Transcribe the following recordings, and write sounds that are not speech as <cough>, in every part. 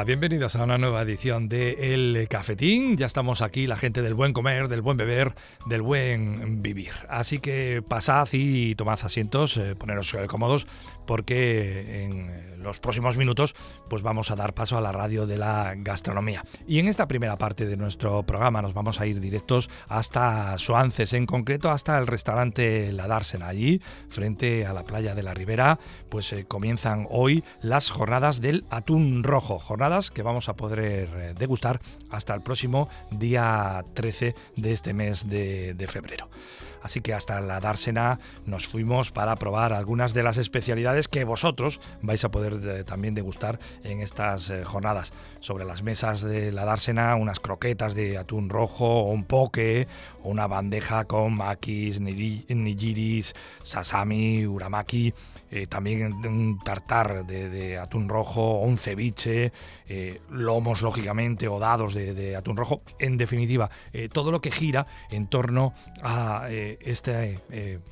Hola, bienvenidos a una nueva edición de El Cafetín. Ya estamos aquí, la gente del buen comer, del buen beber, del buen vivir. Así que pasad y tomad asientos, eh, poneros eh, cómodos, porque en los próximos minutos pues vamos a dar paso a la radio de la gastronomía. Y en esta primera parte de nuestro programa nos vamos a ir directos hasta Suances, en concreto hasta el restaurante La Dársena. Allí, frente a la playa de la Ribera, pues eh, comienzan hoy las jornadas del atún rojo jornadas que vamos a poder eh, degustar hasta el próximo día 13 de este mes de, febrero. Así que hasta la Dársena nos fuimos para probar algunas de las especialidades que vosotros vais a poder eh, también degustar en estas eh, jornadas. Sobre las mesas de la Dársena, unas croquetas de atún rojo, un poke, una bandeja con maquis, nigiris, sasami, uramaki eh, también un tartar de, atún rojo, un ceviche, eh, lomos lógicamente o dados de, atún rojo. En definitiva, eh, todo lo que gira en torno a este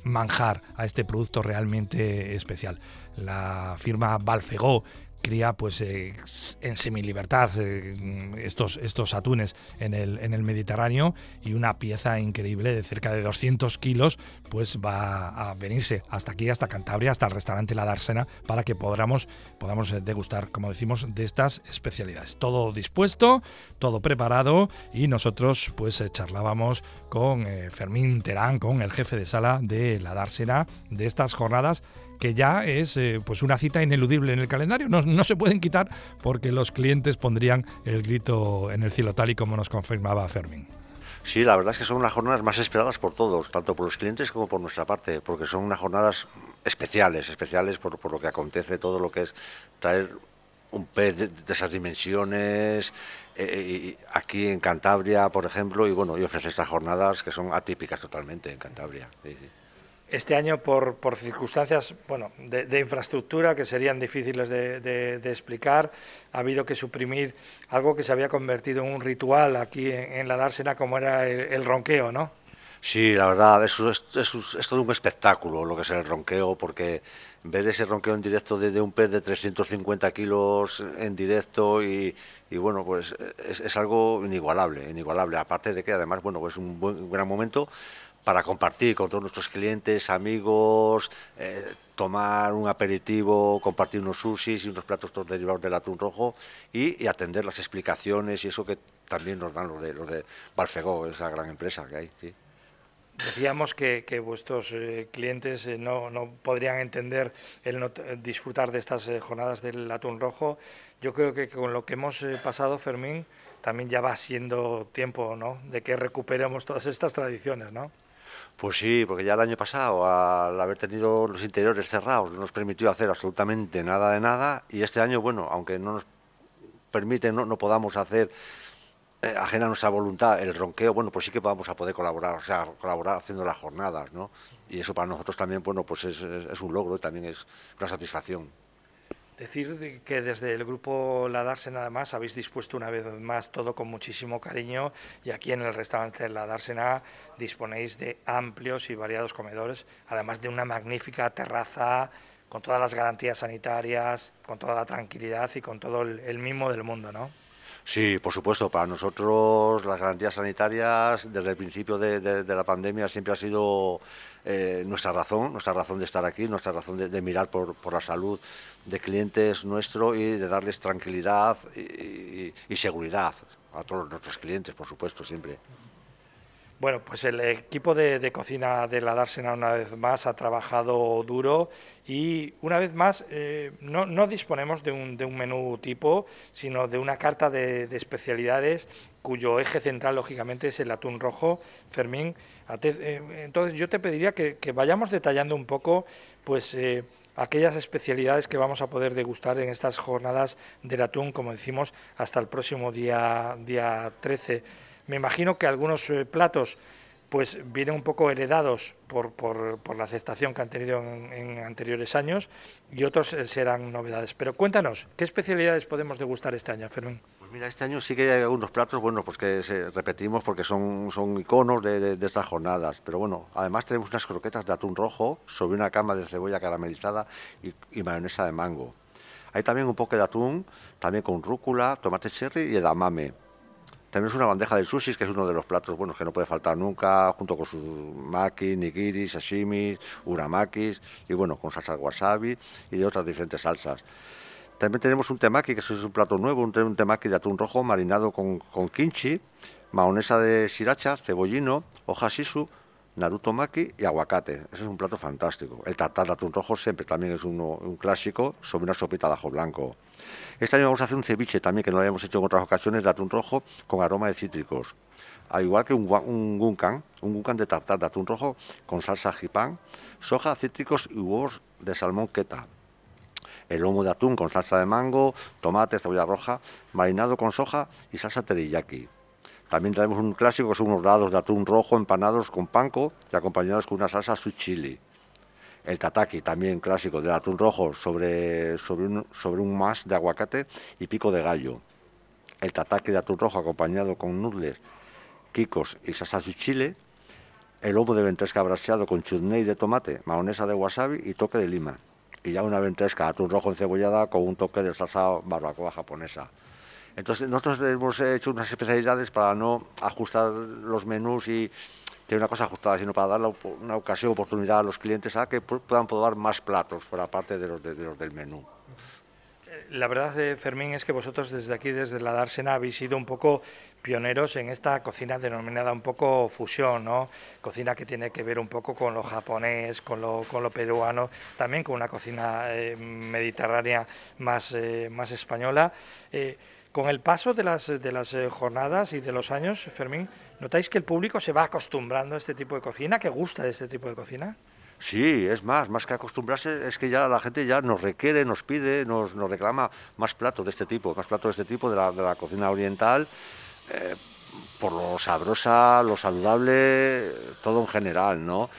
manjar, a este producto realmente especial. La firma Balfegó cría pues eh, en semilibertad eh, estos, estos atunes en el, en el Mediterráneo y una pieza increíble de cerca de 200 kilos pues va a venirse hasta aquí, hasta Cantabria, hasta el restaurante La Dársena para que podamos, podamos eh, degustar, como decimos, de estas especialidades. Todo dispuesto, todo preparado y nosotros pues charlábamos con Fermín Terán, con el jefe de sala de La Dársena de estas jornadas que ya es eh, pues una cita ineludible en el calendario. No, no, se pueden quitar porque los clientes pondrían el grito en el cielo, tal y como nos confirmaba Fermín. Sí, la verdad es que son unas jornadas más esperadas por todos, tanto por los clientes como por nuestra parte, porque son unas jornadas especiales, especiales por, por lo que acontece, todo lo que es traer un pez de, esas dimensiones eh, aquí en Cantabria, por ejemplo, y bueno, y ofrece estas jornadas que son atípicas totalmente en Cantabria. Sí, sí. Este año, por, por circunstancias bueno, de, infraestructura que serían difíciles de, explicar, ha habido que suprimir algo que se había convertido en un ritual aquí en, la Dársena, como era el, ronqueo, ¿no? Sí, la verdad, es, es, todo un espectáculo lo que es el ronqueo, porque ver ese ronqueo en directo de, un pez de 350 kilos en directo y, bueno, pues es, algo inigualable, inigualable. Aparte de que además, bueno, es un gran momento para compartir con todos nuestros clientes, amigos, eh, tomar un aperitivo, compartir unos sushis y unos platos todos derivados del atún rojo y, atender las explicaciones y eso que también nos dan los de, los de Balfegó, esa gran empresa que hay. Decíamos que, vuestros eh, clientes eh, no, no, podrían entender el no disfrutar de estas jornadas del atún rojo. Yo creo que con lo que hemos pasado, Fermín, también ya va siendo tiempo ¿no? de que recuperemos todas estas tradiciones, ¿no? Pues sí, porque ya el año pasado, al haber tenido los interiores cerrados, no nos permitió hacer absolutamente nada de nada. Y este año, bueno, aunque no nos permite, no, no podamos hacer eh, ajena a nuestra voluntad el ronqueo, bueno, pues sí que vamos a poder colaborar, o sea, colaborar haciendo las jornadas, ¿no? Y eso para nosotros también, bueno, pues es, es un logro y también es una satisfacción. Decir que desde el grupo La nada más habéis dispuesto una vez más todo con muchísimo cariño y aquí en el restaurante La Dársena disponéis de amplios y variados comedores, además de una magnífica terraza con todas las garantías sanitarias, con toda la tranquilidad y con todo el, mimo del mundo, ¿no? Sí, por supuesto. Para nosotros las garantías sanitarias desde el principio de, la pandemia siempre ha sido eh, nuestra razón, nuestra razón de estar aquí, nuestra razón de, mirar por, por, la salud de clientes nuestros y de darles tranquilidad y, seguridad a todos nuestros clientes, por supuesto, siempre. Bueno, pues el equipo de, cocina de la Dársena una vez más ha trabajado duro y una vez más eh, no, disponemos de un, de un, menú tipo, sino de una carta de, especialidades cuyo eje central, lógicamente, es el atún rojo. Fermín, eh, entonces yo te pediría que, vayamos detallando un poco, pues... Eh, aquellas especialidades que vamos a poder degustar en estas jornadas del atún, como decimos, hasta el próximo día, día 13. Me imagino que algunos eh, platos pues vienen un poco heredados por, por, la aceptación que han tenido en, anteriores años y otros eh, serán novedades. Pero cuéntanos, ¿qué especialidades podemos degustar este año, Fermín? Pues mira, este año sí que hay algunos platos, bueno, pues que repetimos porque son, son iconos de, estas jornadas. Pero bueno, además tenemos unas croquetas de atún rojo sobre una cama de cebolla caramelizada y, mayonesa de mango. Hay también un poco de atún, también con rúcula, tomate cherry y edamame. También es una bandeja de sushi, que es uno de los platos buenos que no puede faltar nunca, junto con sus maki, nigiri, sashimis, uramakis, y bueno, con salsa wasabi y de otras diferentes salsas. También tenemos un temaki, que es un plato nuevo, un, temaki de atún rojo marinado con, con kimchi, maonesa de sriracha, cebollino, hoja shisu, Naruto Maki y aguacate. Ese es un plato fantástico. El tartar de atún rojo siempre también es un clásico sobre una sopita de ajo blanco. Este año vamos a hacer un ceviche también, que no lo habíamos hecho en otras ocasiones, de atún rojo con aroma de cítricos. Al igual que un, un gunkan, un gunkan de tartar de atún rojo con salsa jipán, soja, cítricos y huevos de salmón queta. El lomo de atún con salsa de mango, tomate, cebolla roja, marinado con soja y salsa teriyaki. También tenemos un clásico que son unos dados de atún rojo empanados con panko y acompañados con una salsa sweet chili. El tataki, también clásico, de atún rojo sobre, sobre, un, sobre un más de aguacate y pico de gallo. El tataki de atún rojo acompañado con noodles, kikos y salsa sweet chili. El lobo de ventresca braseado con chutney de tomate, mayonesa de wasabi y toque de lima. Y ya una ventresca de atún rojo encebollada con un toque de salsa barbacoa japonesa. Entonces nosotros hemos hecho unas especialidades para no ajustar los menús y tener una cosa ajustada, sino para dar una ocasión, oportunidad a los clientes a que puedan probar más platos fuera parte de los, de, los del menú. La verdad, eh, Fermín, es que vosotros desde aquí, desde la Dársena, habéis sido un poco pioneros en esta cocina denominada un poco fusión, ¿no? Cocina que tiene que ver un poco con lo japonés, con lo, con lo peruano, también con una cocina eh, mediterránea más, eh, más española. Con el paso de las, eh, jornadas y de los años, Fermín, ¿notáis que el público se va acostumbrando a este tipo de cocina, que gusta de este tipo de cocina? Sí, es más, más que acostumbrarse, es que ya la gente ya nos requiere, nos pide, nos, reclama más platos de este tipo, más platos de este tipo de la, cocina oriental, eh, por lo sabrosa, lo saludable, todo en general, ¿no?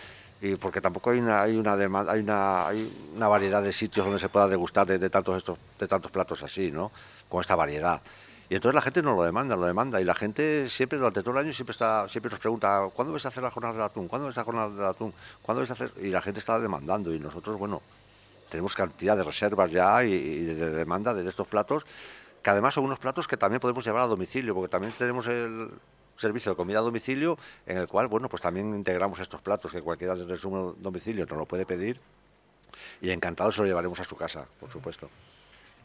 y porque tampoco hay una variedad de sitios donde se pueda degustar de, tantos de tantos platos así no con esta variedad y entonces la gente no lo demanda lo demanda y la gente siempre durante todo el año siempre está siempre nos pregunta ¿cuándo vais a hacer la jornada del atún? ¿cuándo vais a hacer la jornada del atún? ¿cuándo vais a hacer? y la gente está demandando y nosotros bueno tenemos cantidad de reservas ya y, de, demanda de estos platos que además son unos platos que también podemos llevar a domicilio porque también tenemos el servicio de comida a domicilio en el cual, bueno, pues también integramos estos platos que cualquiera desde su domicilio nos lo puede pedir y encantado se lo llevaremos a su casa, por supuesto.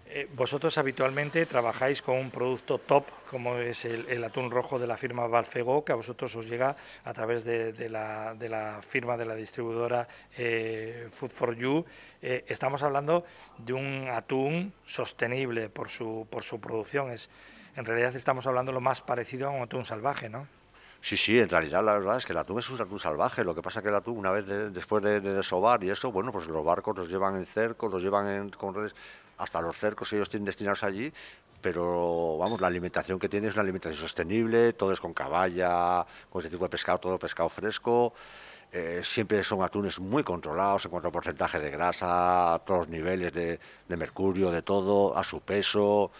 Eh, vosotros habitualmente trabajáis con un producto top, como es el, atún rojo de la firma Valfego, que a vosotros os llega a través de, la, firma de la distribuidora eh, Food for You. Eh, estamos hablando de un atún sostenible por su, por su producción. Es, en realidad estamos hablando lo más parecido a un atún salvaje, ¿no? Sí, sí, en realidad la verdad es que el atún es un atún salvaje. Lo que pasa es que el atún, una vez después de, desovar y eso, bueno, pues los barcos los llevan en cercos, los llevan con redes, hasta los cercos ellos tienen destinados allí, pero vamos, la alimentación que tiene es una alimentación sostenible, todo es con caballa, con este tipo de pescado, todo pescado fresco. Eh, siempre son atunes muy controlados en cuanto a porcentaje de grasa, a todos los niveles de, de mercurio, de todo, a su peso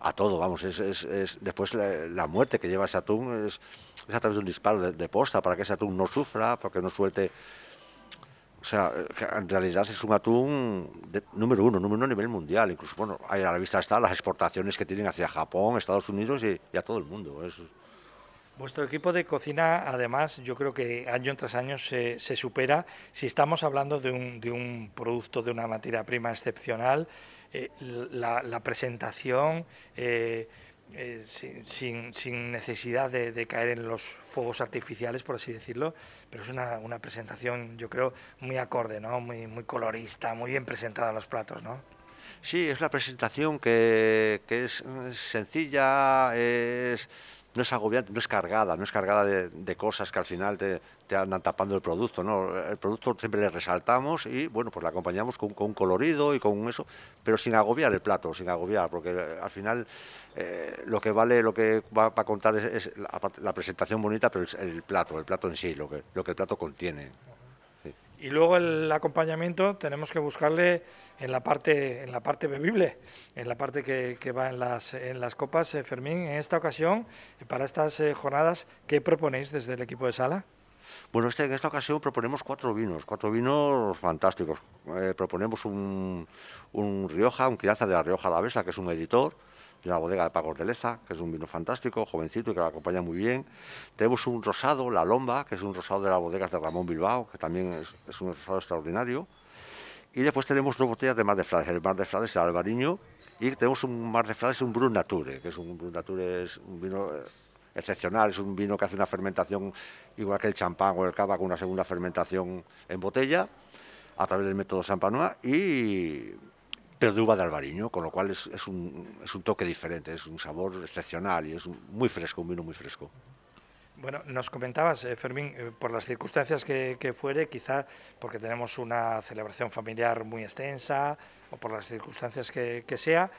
a todo, vamos, es, es, después la, muerte que lleva ese atún es, a través de un disparo de, posta para que ese atún no sufra, para que no suelte. O sea, en realidad es un atún número uno, número uno a nivel mundial. Incluso, bueno, a la vista están las exportaciones que tienen hacia Japón, Estados Unidos y, a todo el mundo. Vuestro equipo de cocina, además, yo creo que año tras año se, se supera. Si estamos hablando de un, de un producto, de una materia prima excepcional, eh, la, presentación eh, eh, sin, necesidad de, caer en los fuegos artificiales, por así decirlo, pero es una, presentación, yo creo, muy acorde, ¿no? muy, muy colorista, muy bien presentada en los platos. ¿no? Sí, es una presentación que, que es sencilla, es no es agobiante, no es cargada, no es cargada de, cosas que al final te, andan tapando el producto, ¿no? El producto siempre le resaltamos y, bueno, pues le acompañamos con, un colorido y con eso, pero sin agobiar el plato, sin agobiar, porque eh, al final eh, lo que vale, lo que va a contar es, la, presentación bonita, pero el, el, plato, el plato en sí, lo que, lo que el plato contiene. Y luego el acompañamiento tenemos que buscarle en la parte, en la parte bebible, en la parte que, va en las, en las copas. Eh, Fermín, en esta ocasión, para estas eh, jornadas, ¿qué proponéis desde el equipo de sala? Bueno, este, en esta ocasión proponemos cuatro vinos, cuatro vinos fantásticos. Eh, proponemos un, un Rioja, un crianza de la Rioja Alavesa, que es un editor, de una bodega de Pagos de Leza, que es un vino fantástico, jovencito y que lo acompaña muy bien. Tenemos un rosado, La Lomba, que es un rosado de las bodegas de Ramón Bilbao, que también es, un rosado extraordinario. Y después tenemos dos botellas de Mar de Frades. El Mar de Frades, el Albariño, y tenemos un Mar de Frades, un Brun Nature, que es un Brun Nature, es un vino eh, excepcional, es un vino que hace una fermentación igual que el champán o el cava, con una segunda fermentación en botella, a través del método Sampanoa, y pero de uva de albariño, con lo cual es, un, es un toque diferente, es un sabor excepcional y es muy fresco, un vino muy fresco. Bueno, nos comentabas, eh, Fermín, eh, por las circunstancias que, fuere, quizá porque tenemos una celebración familiar muy extensa o por las circunstancias que, que sea,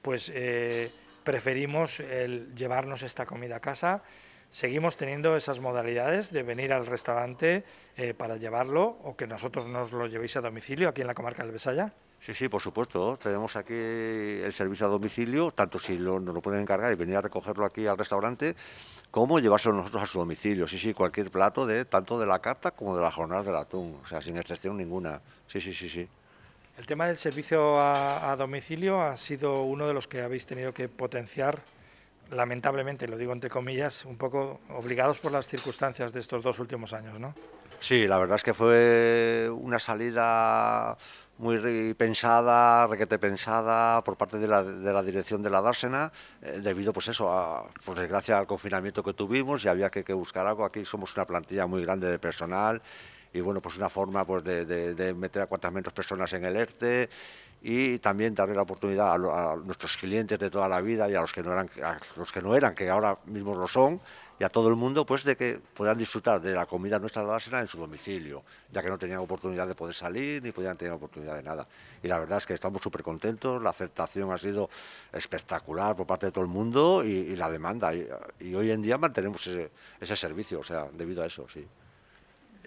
pues eh, preferimos el llevarnos esta comida a casa. Seguimos teniendo esas modalidades de venir al restaurante para llevarlo o que nosotros nos lo llevéis a domicilio aquí en la comarca del Besaya. Sí, sí, por supuesto. Tenemos aquí el servicio a domicilio, tanto si lo, nos lo pueden encargar y venir a recogerlo aquí al restaurante, como llevárselo nosotros a su domicilio. Sí, sí, cualquier plato, de tanto de la carta como de las jornadas del atún. O sea, sin excepción ninguna. Sí, sí, sí, sí. El tema del servicio a, a domicilio ha sido uno de los que habéis tenido que potenciar lamentablemente, lo digo entre comillas, un poco obligados por las circunstancias de estos dos últimos años, ¿no? Sí, la verdad es que fue una salida muy pensada, requete pensada por parte de la, de la dirección de la Dársena, eh, debido pues eso, a, por desgracia al confinamiento que tuvimos y había que, que, buscar algo. Aquí somos una plantilla muy grande de personal y bueno, pues una forma pues de, de, meter a cuantas menos personas en el ERTE y también darle la oportunidad a, nuestros clientes de toda la vida y a los que no eran, los que no eran, que ahora mismo lo son, y a todo el mundo pues de que puedan disfrutar de la comida nuestra de la en su domicilio, ya que no tenían oportunidad de poder salir ni podían tener oportunidad de nada. Y la verdad es que estamos súper contentos, la aceptación ha sido espectacular por parte de todo el mundo y, la demanda. Y, hoy en día mantenemos ese servicio, o sea, debido a eso, sí.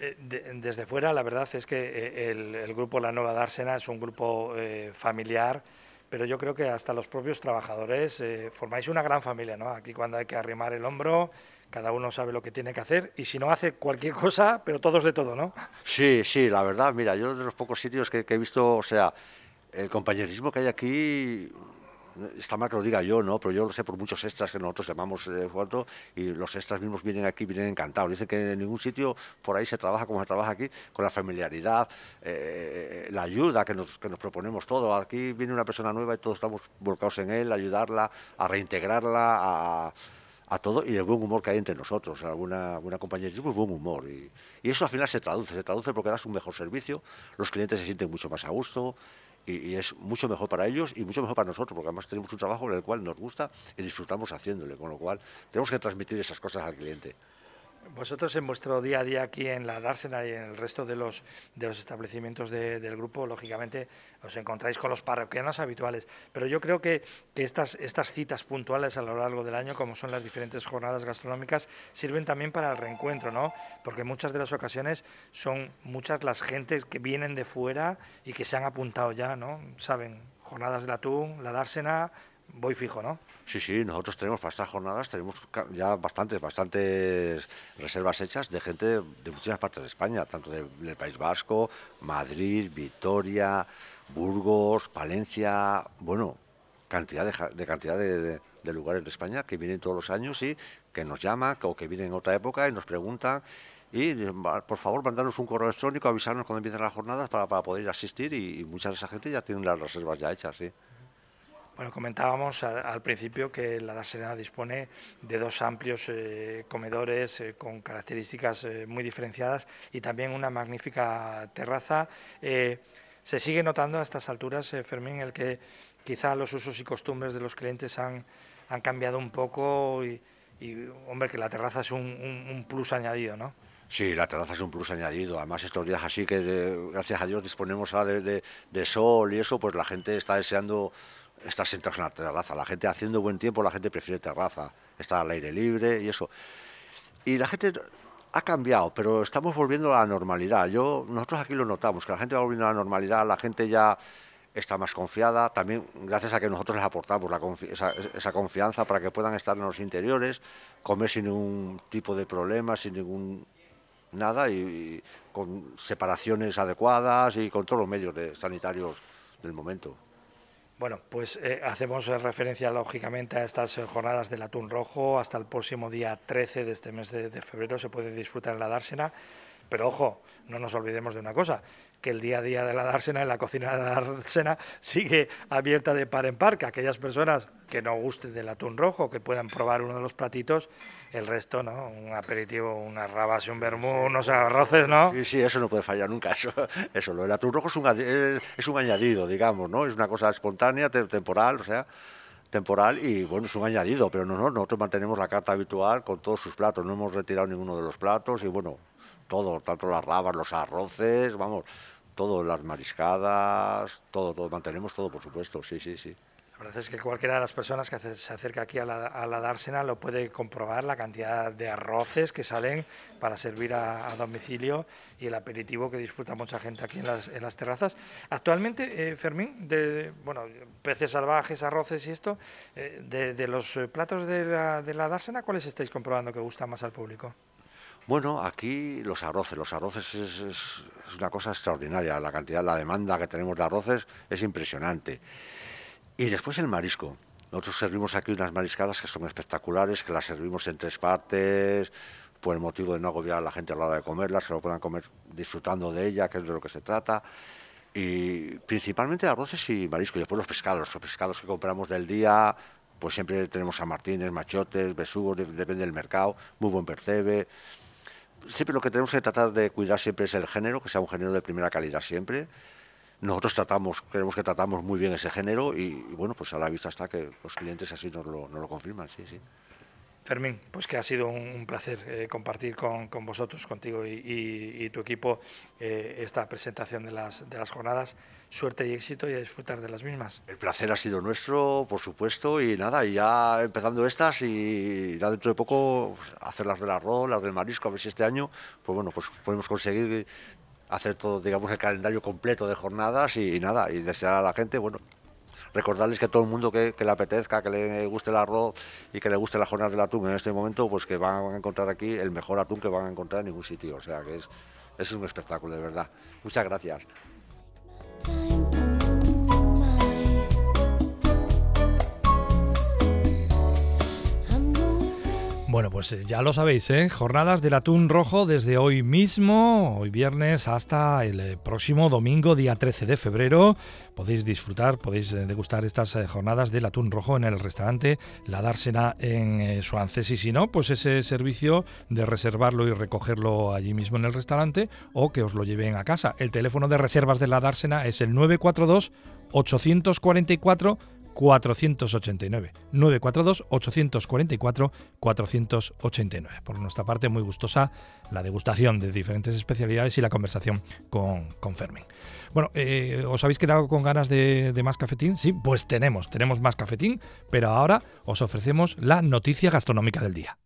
Eh, de, desde fuera, la verdad es que eh, el, grupo La Nueva Dársena es un grupo eh, familiar, pero yo creo que hasta los propios trabajadores formáis una gran familia, ¿no? Aquí cuando hay que arrimar el hombro, cada uno sabe lo que tiene que hacer y si no hace cualquier cosa, pero todos de todo, ¿no? Sí, sí, la verdad, mira, yo de los pocos sitios que he visto, o sea, el compañerismo que hay aquí está mal que lo diga yo, ¿no? Pero yo lo sé por muchos extras que nosotros llamamos eh, foto y los extras mismos vienen aquí, vienen encantados. Dicen que en ningún sitio por ahí se trabaja como se trabaja aquí, con la familiaridad, eh, la ayuda que nos, que nos proponemos todo. Aquí viene una persona nueva y todos estamos volcados en él, ayudarla, a reintegrarla, a a todo y el buen humor que hay entre nosotros, alguna, alguna compañerismo y buen humor. Y, y, eso al final se traduce, se traduce porque das un mejor servicio, los clientes se sienten mucho más a gusto y, es mucho mejor para ellos y mucho mejor para nosotros, porque además tenemos un trabajo en el cual nos gusta y disfrutamos haciéndole, con lo cual tenemos que transmitir esas cosas al cliente. Vosotros en vuestro día a día aquí en la Dársena y en el resto de los, de los establecimientos de, del grupo, lógicamente os encontráis con los parroquianos habituales, pero yo creo que, que estas, estas citas puntuales a lo largo del año, como son las diferentes jornadas gastronómicas, sirven también para el reencuentro, ¿no? Porque muchas de las ocasiones son muchas las gentes que vienen de fuera y que se han apuntado ya, ¿no? Saben, jornadas del atún, la Dársena, voy fijo, ¿no? Sí, sí, nosotros tenemos para estas jornadas, tenemos ya bastantes, bastantes reservas hechas de gente de, muchísimas partes de España, tanto de, del País Vasco, Madrid, Vitoria, Burgos, Palencia, bueno, cantidad de, de cantidad de, lugares de España que vienen todos los años y que nos llaman o que vienen en otra época y nos preguntan y por favor mandarnos un correo electrónico, avisarnos cuando empiezan las jornadas para, para poder asistir y, y mucha de esa gente ya tienen las reservas ya hechas, sí. Bueno, comentábamos al, al, principio que la Daserena dispone de dos amplios eh, comedores eh, con características eh, muy diferenciadas y también una magnífica terraza. Eh, se sigue notando a estas alturas, eh, Fermín, el que quizá los usos y costumbres de los clientes han, han cambiado un poco y, y, hombre, que la terraza es un, un, un plus añadido, ¿no? Sí, la terraza es un plus añadido. Además, estos días así que, de, gracias a Dios, disponemos ahora de, de, de sol y eso, pues la gente está deseando estar sentados en la terraza. La gente haciendo buen tiempo, la gente prefiere terraza, estar al aire libre y eso. Y la gente ha cambiado, pero estamos volviendo a la normalidad. Yo, nosotros aquí lo notamos, que la gente va volviendo a la normalidad, la gente ya está más confiada, también gracias a que nosotros les aportamos esa, confianza para que puedan estar en los interiores, comer sin ningún tipo de problema, sin ningún nada, y, con separaciones adecuadas y con todos los medios de, sanitarios del momento. Bueno, pues eh, hacemos referencia lógicamente a estas jornadas del atún rojo. Hasta el próximo día 13 de este mes de febrero se puede disfrutar en la dársena. Pero ojo, no nos olvidemos de una cosa, que el día a día de la dársena, en la cocina de la dársena, sigue abierta de par en par, que aquellas personas que no gusten del atún rojo, que puedan probar uno de los platitos, el resto, ¿no? Un aperitivo, unas rabas y un vermú, unos arroces, ¿no? Sí, sí, eso no puede fallar nunca, eso, eso lo del atún rojo es un, es un añadido, digamos, ¿no? Es una cosa espontánea, temporal, o sea temporal y bueno, es un añadido, pero no, no, nosotros mantenemos la carta habitual con todos sus platos, no hemos retirado ninguno de los platos y bueno, todo, tanto las rabas, los arroces, vamos, todo, las mariscadas, todo, todo, mantenemos todo, por supuesto, sí, sí, sí. La verdad es que cualquiera de las personas que se acerca aquí a la, a la dársena lo puede comprobar, la cantidad de arroces que salen para servir a, domicilio y el aperitivo que disfruta mucha gente aquí en las, en las terrazas. Actualmente, eh, Fermín, de, bueno, peces salvajes, arroces y esto, eh, de, de, los platos de la, de la dársena, ¿cuáles estáis comprobando que gustan más al público? Bueno, aquí los arroces, los arroces es, una cosa extraordinaria, la cantidad, la demanda que tenemos de arroces es impresionante. Y después el marisco. Nosotros servimos aquí unas mariscadas que son espectaculares, que las servimos en tres partes, por el motivo de no agobiar a la gente a la hora de comerlas, se lo puedan comer disfrutando de ella, que es de lo que se trata. Y principalmente arroces y marisco, y después los pescados, los pescados que compramos del día, pues siempre tenemos a martines, machotes, besugos, depende del mercado, muy buen percebe siempre lo que tenemos que tratar de cuidar siempre es el género, que sea un género de primera calidad siempre. Nosotros tratamos, creemos que tratamos muy bien ese género y, bueno, pues a la vista está que los clientes así nos lo, nos lo confirman, sí, sí. Fermín, pues que ha sido un placer eh, compartir con, vosotros, contigo y tu equipo eh, esta presentación de las, de las jornadas. Suerte y éxito y a disfrutar de las mismas. El placer ha sido nuestro, por supuesto, y nada, y ya empezando estas y ya dentro de poco pues, hacer las del arroz, las del marisco, a ver si este año, pues bueno, pues podemos conseguir hacer todo, digamos, el calendario completo de jornadas y, y nada, y desear a la gente, bueno, recordarles que todo el mundo que, le apetezca, que le guste el arroz y que le guste la jornada del atún en este momento, pues que van a encontrar aquí el mejor atún que van a encontrar en ningún sitio. O sea que es, es un espectáculo, de verdad. Muchas gracias. Pues eh, ya lo sabéis, ¿eh? jornadas del atún rojo desde hoy mismo, hoy viernes, hasta el eh, próximo domingo, día 13 de febrero. Podéis disfrutar, podéis eh, degustar estas jornadas del atún rojo en el restaurante La Dársena en Suances. Y si no, pues ese servicio de reservarlo y recogerlo allí mismo en el restaurante o que os lo lleven a casa. El teléfono de reservas de La Dársena es el 942 844 489. 942 844 489. Por nuestra parte, muy gustosa la degustación de diferentes especialidades y la conversación con, con Fermín. Bueno, eh, ¿os habéis quedado con ganas de, de más cafetín? Sí, pues tenemos, tenemos más cafetín, pero ahora os ofrecemos la noticia gastronómica del día.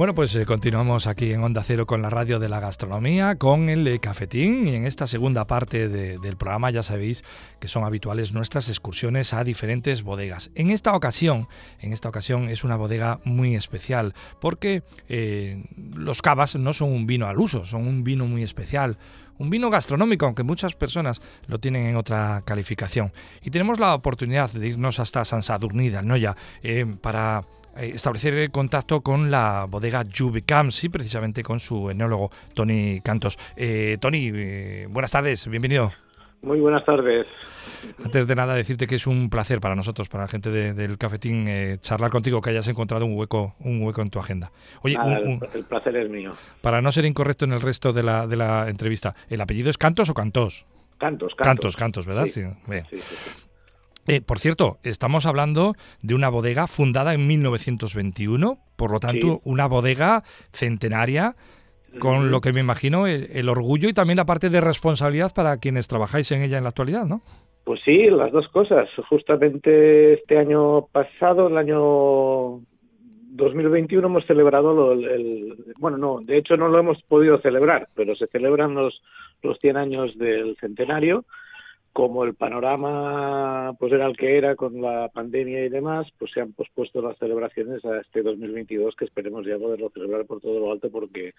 Bueno, pues eh, continuamos aquí en Onda Cero con la radio de la gastronomía, con el eh, cafetín y en esta segunda parte del programa ya sabéis que son habituales nuestras excursiones a diferentes bodegas. En esta ocasión, en esta ocasión es una bodega muy especial porque eh, los cavas no son un vino al uso, son un vino muy especial, un vino gastronómico, aunque muchas personas lo tienen en otra calificación. Y tenemos la oportunidad de irnos hasta San Sadurnida, ¿no? Para establecer contacto con la bodega Jubicam, sí, precisamente con su enólogo Tony Cantos. Eh, Tony, eh, buenas tardes, bienvenido. Muy buenas tardes. Antes de nada decirte que es un placer para nosotros, para la gente del cafetín, charlar contigo, que hayas encontrado un hueco, un hueco en tu agenda. Oye, el placer es mío. Para no ser incorrecto en el resto de la, de la entrevista, ¿el apellido es Cantos o Cantos? Cantos, Cantos. Cantos, ¿verdad? Sí. sí, eh, por cierto, estamos hablando de una bodega fundada en 1921, por lo tanto, una bodega centenaria, con lo que me imagino el, orgullo y también la parte de responsabilidad para quienes trabajáis en ella en la actualidad, ¿no? Pues sí, las dos cosas. Justamente este año pasado, el año 2021, hemos celebrado el, bueno, no, de hecho no lo hemos podido celebrar, pero se celebran los los 100 años del centenario como el panorama pues era el que era con la pandemia y demás, pues se han pospuesto las celebraciones a este 2022 que esperemos ya poderlo celebrar por todo lo alto porque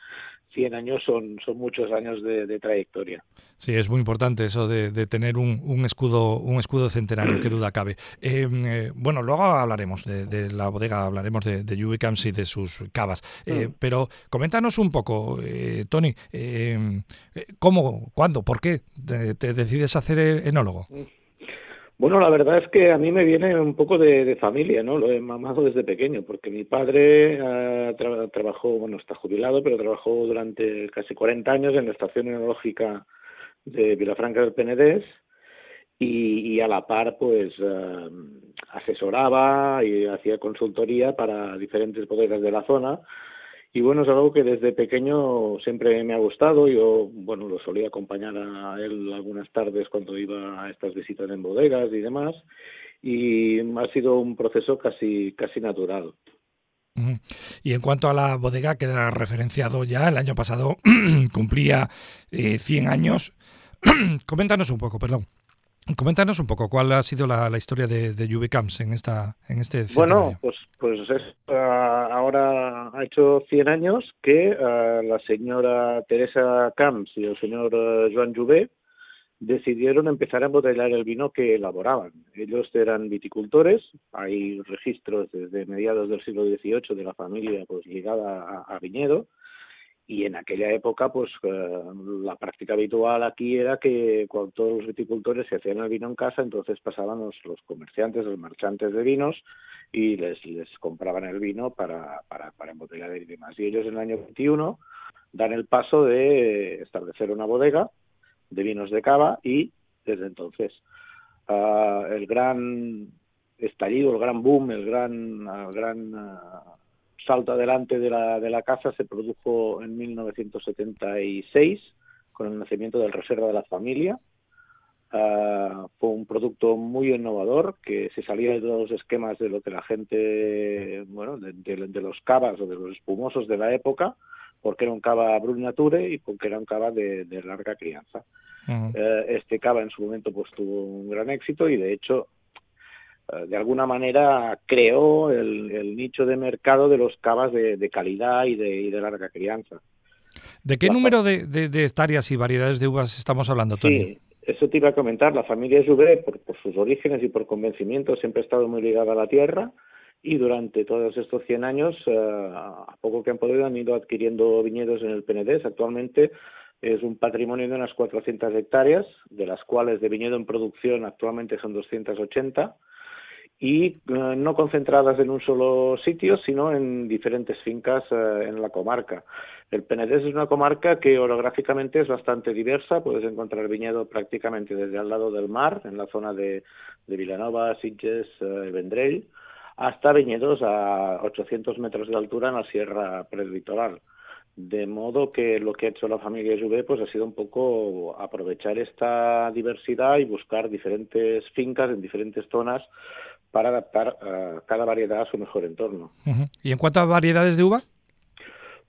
100 años son, son muchos años de, trayectoria. Sí, es muy importante eso de, tener un, un, escudo un escudo centenario, qué duda cabe. Em, eh, bueno, luego hablaremos de, la bodega, hablaremos de, de y de sus cavas, eh, mm. pero coméntanos un poco, eh, Tony, em, ¿cómo, cuándo, por qué te decides hacer enólogo? Bueno, la verdad es que a mí me viene un poco de, familia, ¿no? Lo he mamado desde pequeño, porque mi padre eh, trabajó, bueno, está jubilado, pero trabajó durante casi 40 años en la estación enológica de Vilafranca del Penedés y, a la par, pues, eh, asesoraba y hacía consultoría para diferentes bodegas de la zona y bueno, es algo que desde pequeño siempre me ha gustado. Yo, bueno, lo solía acompañar a él algunas tardes cuando iba a estas visitas en bodegas y demás. Y ha sido un proceso casi, casi natural. Y en cuanto a la bodega, queda referenciado ya, el año pasado <clears throat> cumplía eh, 100 años. <clears throat> Coméntanos un poco, perdón. Coméntanos un poco cuál ha sido la, historia de, de en esta en este Bueno, pues pues es, ah, ahora ha hecho 100 años que ah, la señora Teresa Camps y el señor uh, Joan Juvé decidieron empezar a embotellar el vino que elaboraban. Ellos eran viticultores, hay registros desde mediados del siglo XVIII de la familia pues ligada a viñedo y en aquella época pues eh, la práctica habitual aquí era que cuando todos los viticultores se hacían el vino en casa entonces pasaban los, los comerciantes los marchantes de vinos y les, les compraban el vino para, para, para embotellar y demás. Y ellos en el año 21 dan el paso de establecer una bodega de vinos de cava y desde entonces uh, el gran estallido el gran boom el gran el gran uh, salto adelante de la, de la casa se produjo en 1976 con el nacimiento del Reserva de la Familia. Ah, fue un producto muy innovador que se salía de todos los esquemas de lo que la gente, bueno, de, los cavas o de los espumosos de la época, porque era un cava brut nature y porque era un cava de, larga crianza. Eh, este cava en su momento pues tuvo un gran éxito y de hecho de alguna manera creó el, nicho de mercado de los cavas de, calidad y de, larga crianza. ¿De qué número de, hectáreas y variedades de uvas estamos hablando, Tony? Sí, eso te iba a comentar. La familia Juvé, por, sus orígenes y por convencimiento, siempre ha estado muy ligada a la tierra y durante todos estos 100 años, eh, a poco que han podido, han ido adquiriendo viñedos en el Penedés. Actualmente es un patrimonio de unas 400 hectáreas, de las cuales de viñedo en producción actualmente son 280 y eh, no concentradas en un solo sitio, sino en diferentes fincas eh, en la comarca. El Penedés es una comarca que orográficamente es bastante diversa, puedes encontrar viñedo prácticamente desde al lado del mar, en la zona de, de Vilanova, Sitges, eh, Vendrell, hasta viñedos a 800 metros de altura en la sierra preditoral. De modo que lo que ha hecho la familia Juve pues ha sido un poco aprovechar esta diversidad y buscar diferentes fincas en diferentes zonas para adaptar uh, cada variedad a su mejor entorno. ¿Y en cuanto a variedades de uva?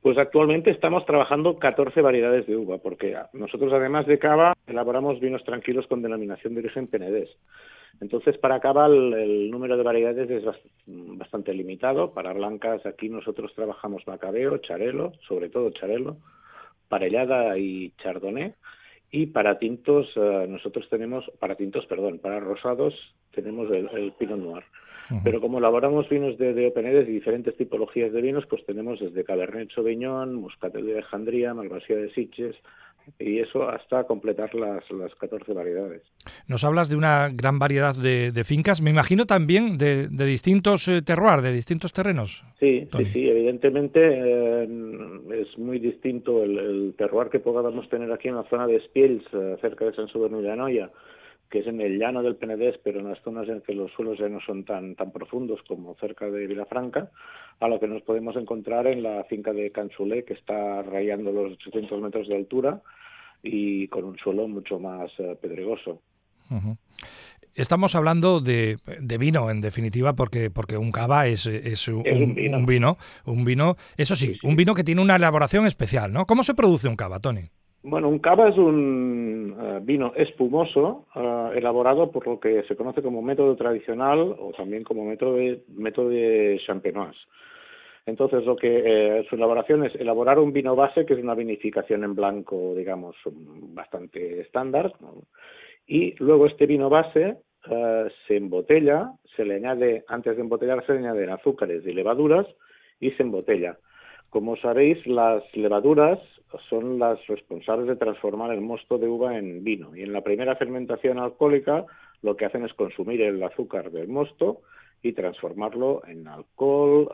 Pues actualmente estamos trabajando 14 variedades de uva, porque nosotros además de cava elaboramos vinos tranquilos con denominación de origen penedés. Entonces, para cava el, número de variedades es bastante limitado. Para blancas aquí nosotros trabajamos macabeo, charelo, sobre todo charelo, parellada y chardonnay. Y para tintos, eh, nosotros tenemos, para tintos, perdón, para rosados tenemos el, Pinot Noir. Pero como elaboramos vinos de, de Openedes y diferentes tipologías de vinos, pues tenemos desde Cabernet Sauvignon, Muscatel de Alejandría, Malvasía de Sitges, y eso hasta completar las, las 14 variedades. Nos hablas de una gran variedad de, fincas, me imagino también de, de distintos eh, terroirs, de distintos terrenos. Sí, sí, sí, evidentemente eh, es muy distinto el, terroir que podamos tener aquí en la zona de Spiels, eh, cerca de San Soberno de Anoia, que es en el llano del Penedés, pero en las zonas en que los suelos ya no son tan, tan profundos como cerca de Vilafranca, a lo que nos podemos encontrar en la finca de Cansulé, que está rayando los 800 metros de altura y con un suelo mucho más eh, pedregoso. Estamos hablando de, de, vino, en definitiva, porque, porque un cava es, es, un, vino. un, vino. un vino, eso sí, un vino que tiene una elaboración especial, ¿no? ¿Cómo se produce un cava, Tony? Bueno, un cava es un vino espumoso elaborado por lo que se conoce como método tradicional o también como método de, método de champenoise. Entonces, lo que eh, su elaboración es elaborar un vino base, que es una vinificación en blanco, digamos, bastante estándar, y luego este vino base eh, se embotella, se le añade, antes de embotellar, se le añaden azúcares y levaduras y se embotella. Como sabéis, las levaduras son las responsables de transformar el mosto de uva en vino, y en la primera fermentación alcohólica lo que hacen es consumir el azúcar del mosto y transformarlo en alcohol,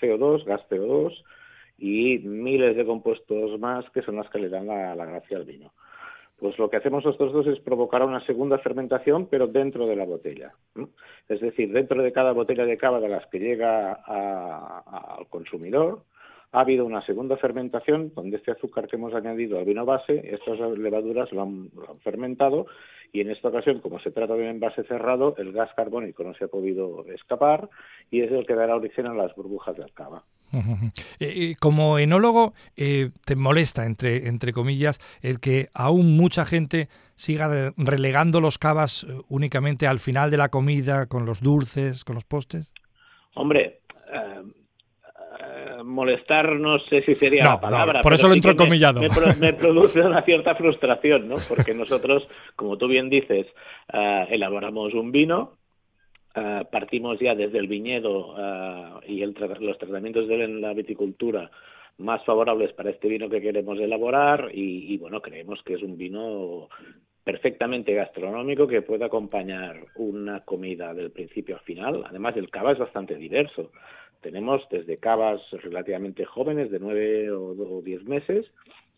CO2, gas CO2 y miles de compuestos más que son las que le dan la, gracia al vino. Pues lo que hacemos nosotros dos es provocar una segunda fermentación, pero dentro de la botella. Es decir, dentro de cada botella de cava de las que llega al consumidor, ha habido una segunda fermentación donde este azúcar que hemos añadido al vino base, estas levaduras lo han, fermentado y en esta ocasión, como se trata de un envase cerrado, el gas carbónico no se ha podido escapar y es el que dará origen a las burbujas de cava. <laughs> Eh, como enólogo, eh, ¿te molesta, entre, entre comillas, el que aún mucha gente siga relegando los cavas eh, únicamente al final de la comida, con los dulces, con los postes? Hombre, molestar no sé si sería la palabra. por eso lo entro comillado. Me, <laughs> produce una cierta frustración, ¿no? Porque nosotros, como tú bien dices, eh, elaboramos un vino, eh, partimos ya desde el viñedo eh, y el los tratamientos de la viticultura más favorables para este vino que queremos elaborar y, y bueno, creemos que es un vino perfectamente gastronómico que puede acompañar una comida del principio al final. Además, el cava es bastante diverso. Tenemos desde cavas relativamente jóvenes, de nueve o diez meses,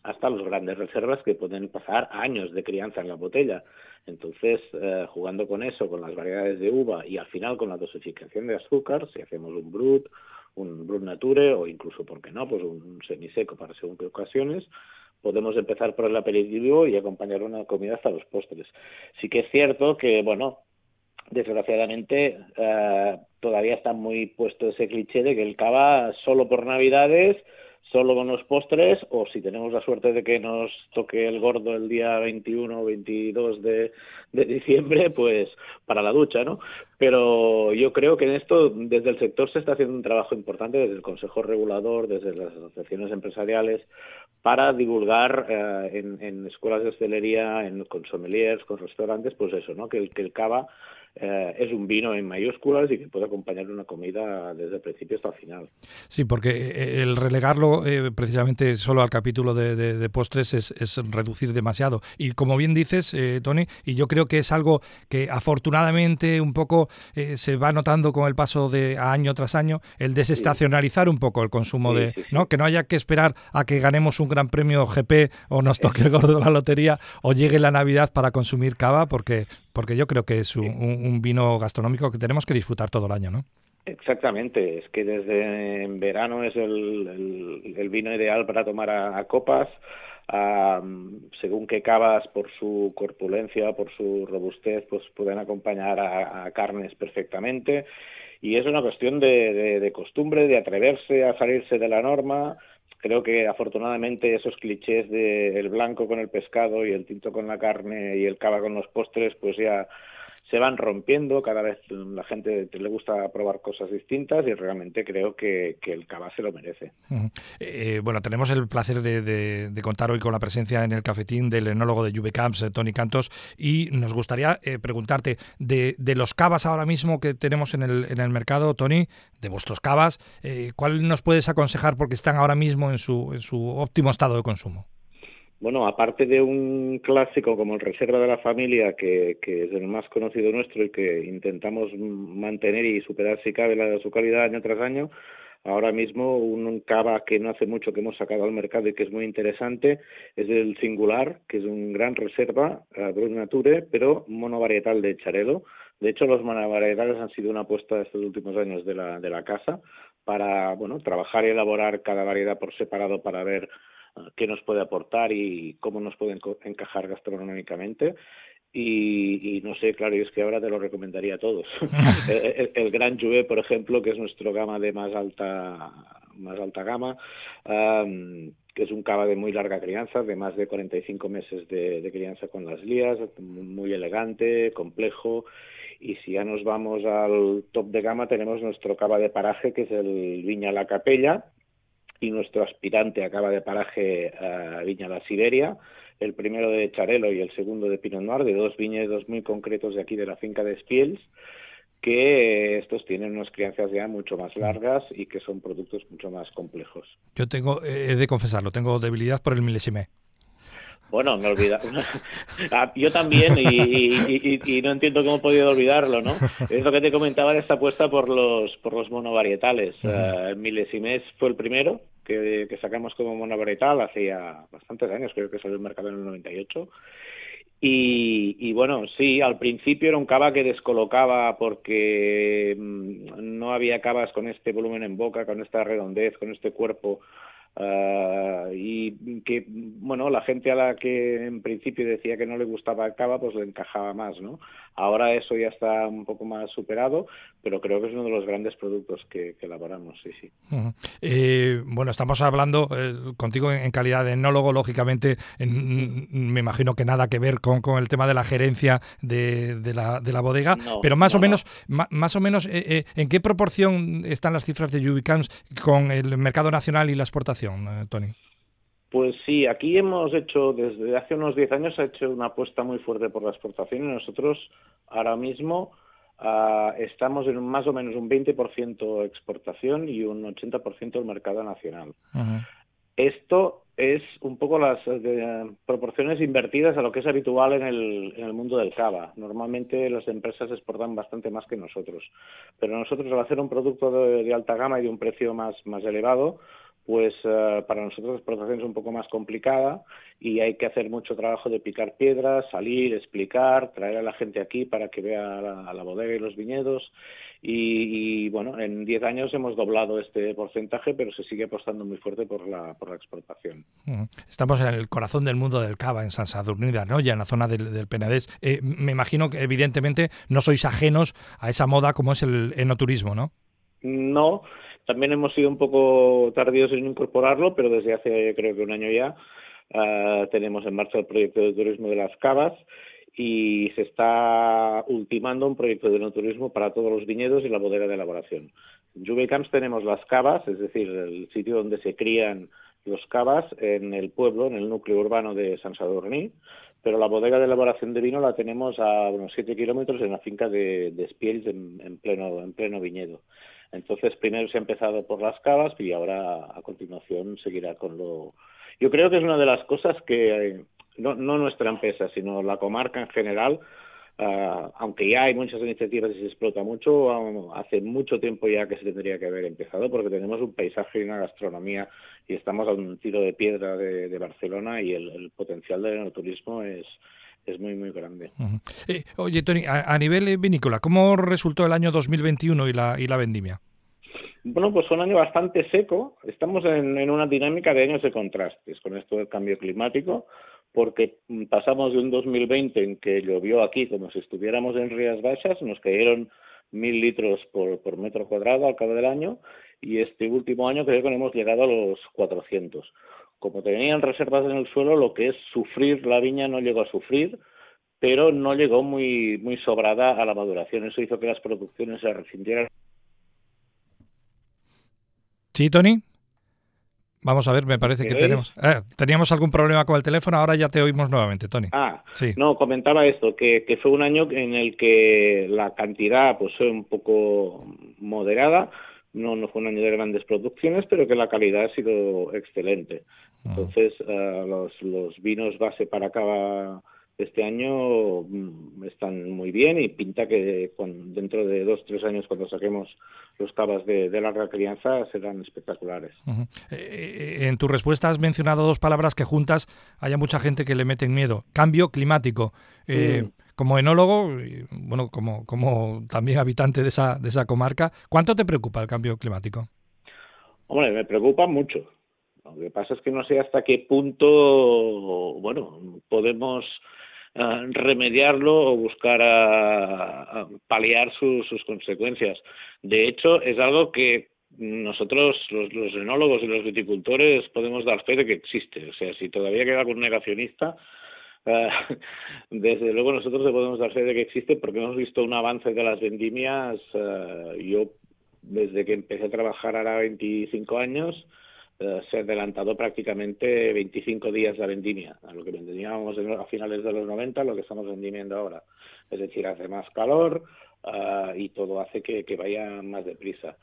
hasta los grandes reservas que pueden pasar años de crianza en la botella. Entonces, eh, jugando con eso, con las variedades de uva y al final con la dosificación de azúcar, si hacemos un brut, un brut nature o incluso, ¿por qué no?, pues un semiseco para según qué ocasiones, podemos empezar por el aperitivo y acompañar una comida hasta los postres. Sí que es cierto que, bueno, desgraciadamente eh, todavía está muy puesto ese cliché de que el cava solo por navidades solo con los postres o si tenemos la suerte de que nos toque el gordo el día 21 o 22 de, diciembre, pues para la ducha, ¿no? Pero yo creo que en esto desde el sector se está haciendo un trabajo importante desde el Consejo Regulador, desde las asociaciones empresariales, para divulgar eh, en, en, escuelas de hostelería, en, con sommeliers, con restaurantes, pues eso, ¿no? Que que el cava eh, es un vino en mayúsculas y que puede acompañar una comida desde el principio hasta el final. Sí, porque eh, el relegarlo eh, precisamente solo al capítulo de, postres es, reducir demasiado. Y como bien dices, Tony, y yo creo que es algo que afortunadamente un poco se va notando con el paso de año tras año, el desestacionalizar un poco el consumo de, ¿no? Que no haya que esperar a que ganemos un gran premio GP o nos toque el gordo de la lotería o llegue la Navidad para consumir cava, porque, porque yo creo que es un un vino gastronómico que tenemos que disfrutar todo el año, ¿no? Exactamente, es que desde verano es el, el, vino ideal para tomar a, copas, según que cavas por su corpulencia, por su robustez, pues pueden acompañar a, carnes perfectamente. Y es una cuestión de, de, costumbre, de atreverse a salirse de la norma. Creo que afortunadamente esos clichés de el blanco con el pescado y el tinto con la carne y el cava con los postres, pues ya se van rompiendo, cada vez la gente le gusta probar cosas distintas y realmente creo que, el cava se lo merece. Eh, bueno, tenemos el placer de, contar hoy con la presencia en el cafetín del enólogo de Juve Camps, eh, Tony Cantos, y nos gustaría eh, preguntarte de, los cavas ahora mismo que tenemos en el, en el mercado, Tony, de vuestros cavas, ¿cuál nos puedes aconsejar porque están ahora mismo en su, en su óptimo estado de consumo? Bueno, aparte de un clásico como el Reserva de la Familia, que, es el más conocido nuestro y que intentamos mantener y superar si cabe la, su calidad año tras año, ahora mismo un cava que no hace mucho que hemos sacado al mercado y que es muy interesante es el Singular, que es un gran reserva, Brut Nature, pero monovarietal de Charelo. De hecho, los monovarietales han sido una apuesta estos últimos años de la, de la casa para bueno trabajar y elaborar cada variedad por separado para ver qué nos puede aportar y cómo nos puede encajar gastronómicamente. Y, no sé, claro, y es que ahora te lo recomendaría a todos. <laughs> el, Gran Juve, por ejemplo, que es nuestro gama de más alta más alta gama, que es un cava de muy larga crianza, de más de 45 meses de, de crianza con las lías, muy elegante, complejo. Y si ya nos vamos al top de gama, tenemos nuestro cava de paraje, que es el Viña La Capella, y nuestro aspirante a cava de paraje uh, Viña La Siberia, el primero de Charelo y el segundo de Pinot Noir, de dos viñedos muy concretos de aquí de la finca de Spiels que estos tienen unas crianzas ya mucho más largas y que son productos mucho más complejos. Yo tengo, he de confesarlo, tengo debilidad por el milésime. Bueno, me olvida. <laughs> Ah, yo también, y, no entiendo cómo he podido olvidarlo, ¿no? Es lo que te comentaba de esta apuesta por los, por los monovarietales. Uh el milesimés fue el primero que, sacamos como monovarietal hace ya bastantes años, creo que salió el mercado en el 98. Y, y, bueno, sí, al principio era un cava que descolocaba porque mm, no había cavas con este volumen en boca, con esta redondez, con este cuerpo Uh, y que bueno la gente a la que en principio decía que no le gustaba el cava pues le encajaba más no ahora eso ya está un poco más superado pero creo que es uno de los grandes productos que, elaboramos sí sí. Eh, bueno estamos hablando eh, contigo en, calidad de enólogo lógicamente me imagino que nada que ver con, con el tema de la gerencia de, de, la, de la bodega pero más o menos más o menos eh, en qué proporción están las cifras de Ubicams con el mercado nacional y la exportación eh, Tony? Pues sí, aquí hemos hecho, desde hace unos 10 años, ha hecho una apuesta muy fuerte por la exportación y nosotros ahora mismo uh, estamos en más o menos un 20% exportación y un 80% el mercado nacional. Esto es un poco las de, proporciones invertidas a lo que es habitual en el, en el mundo del cava. Normalmente las empresas exportan bastante más que nosotros, pero nosotros al hacer un producto de, de alta gama y de un precio más, más elevado, pues uh, para nosotros la explotación es un poco más complicada y hay que hacer mucho trabajo de picar piedras, salir, explicar, traer a la gente aquí para que vea la, la bodega y los viñedos. Y, y bueno, en 10 años hemos doblado este porcentaje, pero se sigue apostando muy fuerte por la, por la exportación. Estamos en el corazón del mundo del cava, en San Sadurnida, ¿no? ya en la zona del, del Penedés. Eh, me imagino que evidentemente no sois ajenos a esa moda como es el enoturismo, ¿no? No, también hemos sido un poco tardíos en incorporarlo, pero desde hace creo que un año ya uh, tenemos en marcha el proyecto de turismo de las cavas y se está ultimando un proyecto de no turismo para todos los viñedos y la bodega de elaboración. En Juve tenemos las cavas, es decir, el sitio donde se crían los cavas en el pueblo, en el núcleo urbano de San Sadurní, pero la bodega de elaboración de vino la tenemos a unos 7 kilómetros en la finca de, de en, pleno, en pleno viñedo. Entonces, primero se ha empezado por las cavas y ahora a continuación seguirá con lo. Yo creo que es una de las cosas que, no, no nuestra empresa, sino la comarca en general, uh, aunque ya hay muchas iniciativas y se explota mucho, um, hace mucho tiempo ya que se tendría que haber empezado porque tenemos un paisaje y una gastronomía y estamos a un tiro de piedra de, de Barcelona y el, el potencial del turismo es, es muy, muy grande. Uh -huh. eh, oye, Tony, a, a, nivel vinícola, ¿cómo resultó el año 2021 y la, y la vendimia? Bueno, pues fue un año bastante seco. Estamos en, en una dinámica de años de contrastes con esto del cambio climático, porque pasamos de un 2020 en que llovió aquí como si estuviéramos en Rías Baixas, nos cayeron mil litros por, por metro cuadrado al cabo del año, y este último año creo que hemos llegado a los 400 como tenían reservas en el suelo, lo que es sufrir la viña no llegó a sufrir, pero no llegó muy, muy sobrada a la maduración. Eso hizo que las producciones se resintieran. Sí, Tony. Vamos a ver, me parece que tenemos. Eh, teníamos algún problema con el teléfono, ahora ya te oímos nuevamente, Tony. Ah, sí. No, comentaba esto, que, que fue un año en el que la cantidad pues fue un poco moderada, no, no fue un año de grandes producciones, pero que la calidad ha sido excelente. Entonces, uh, los, los vinos base para cava este año mm, están muy bien y pinta que con, dentro de dos tres años cuando saquemos los cavas de, de larga crianza serán espectaculares. Uh -huh. eh, en tu respuesta has mencionado dos palabras que juntas haya mucha gente que le meten miedo. Cambio climático. Eh, mm. Como enólogo, bueno, como, como también habitante de esa, de esa comarca, ¿cuánto te preocupa el cambio climático? Hombre, me preocupa mucho. Lo que pasa es que no sé hasta qué punto, bueno, podemos uh, remediarlo o buscar a paliar su, sus consecuencias. De hecho, es algo que nosotros, los, los enólogos y los viticultores, podemos dar fe de que existe. O sea, si todavía queda algún negacionista, <laughs> desde luego nosotros le podemos dar fe de que existe porque hemos visto un avance de las vendimias. Eh, yo, desde que empecé a trabajar ahora 25 años, eh, se ha adelantado prácticamente 25 días la vendimia, a lo que vendíamos a finales de los 90, a lo que estamos vendimiendo ahora. Es decir, hace más calor y todo hace que, que vaya más deprisa.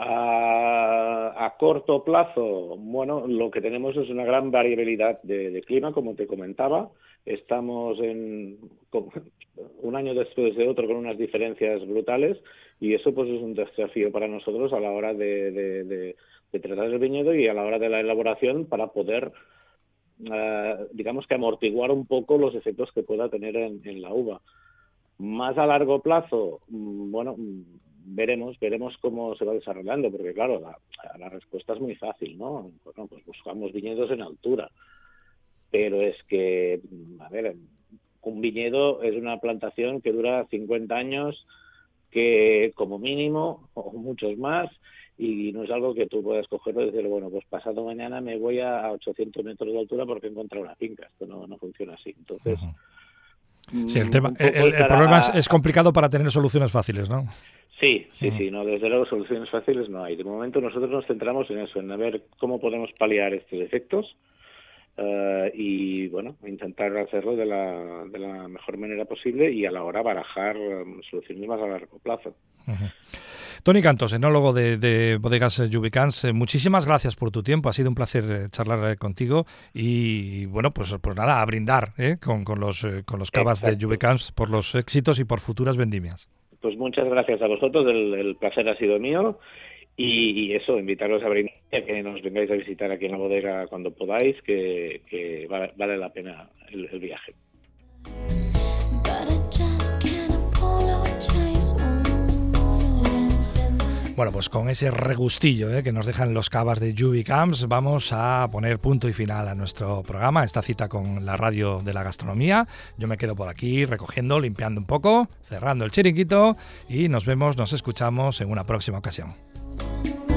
A, corto plazo, bueno, lo que tenemos es una gran variabilidad de, clima, como te comentaba. Estamos en un año después de otro con unas diferencias brutales y eso pues es un desafío para nosotros a la hora de, tratar el viñedo y a la hora de la elaboración para poder, eh, digamos que amortiguar un poco los efectos que pueda tener en la uva. Más a largo plazo, mm, bueno, veremos, veremos cómo se va desarrollando, porque claro, la, respuesta es muy fácil, ¿no? Pues buscamos viñedos en altura, pero es que, a ver, un viñedo es una plantación que dura 50 años, que como mínimo, o muchos más, y no es algo que tú puedas cogerlo y decir, bueno, pues pasado mañana me voy a 800 metros de altura porque he encontrado una finca. Esto no, no funciona así. Entonces... Sí, el, tema, el, problema es, es, complicado para tener soluciones fáciles, ¿no? Sí, sí, sí, no, desde luego soluciones fáciles no hay. De momento nosotros nos centramos en eso, en ver cómo podemos paliar estos efectos eh, y, bueno, intentar hacerlo de la, de la mejor manera posible y a la hora barajar um, soluciones más a largo plazo. Tony Cantos, enólogo de, de Bodegas Jubicans, eh, muchísimas gracias por tu tiempo. Ha sido un placer eh, charlar contigo y, bueno, pues, pues nada, a brindar con, con, los, con los cavas de Jubicans por los éxitos y por futuras vendimias. Pues muchas gracias a vosotros, el, placer ha sido mío. Y, eso, invitaros a venir, que nos vengáis a visitar aquí en la bodega cuando podáis, que, vale, la pena el viaje. Bueno, pues con ese regustillo ¿eh? que nos dejan los cavas de Juby Camps, vamos a poner punto y final a nuestro programa, esta cita con la radio de la gastronomía. Yo me quedo por aquí recogiendo, limpiando un poco, cerrando el chiringuito y nos vemos, nos escuchamos en una próxima ocasión. Nothing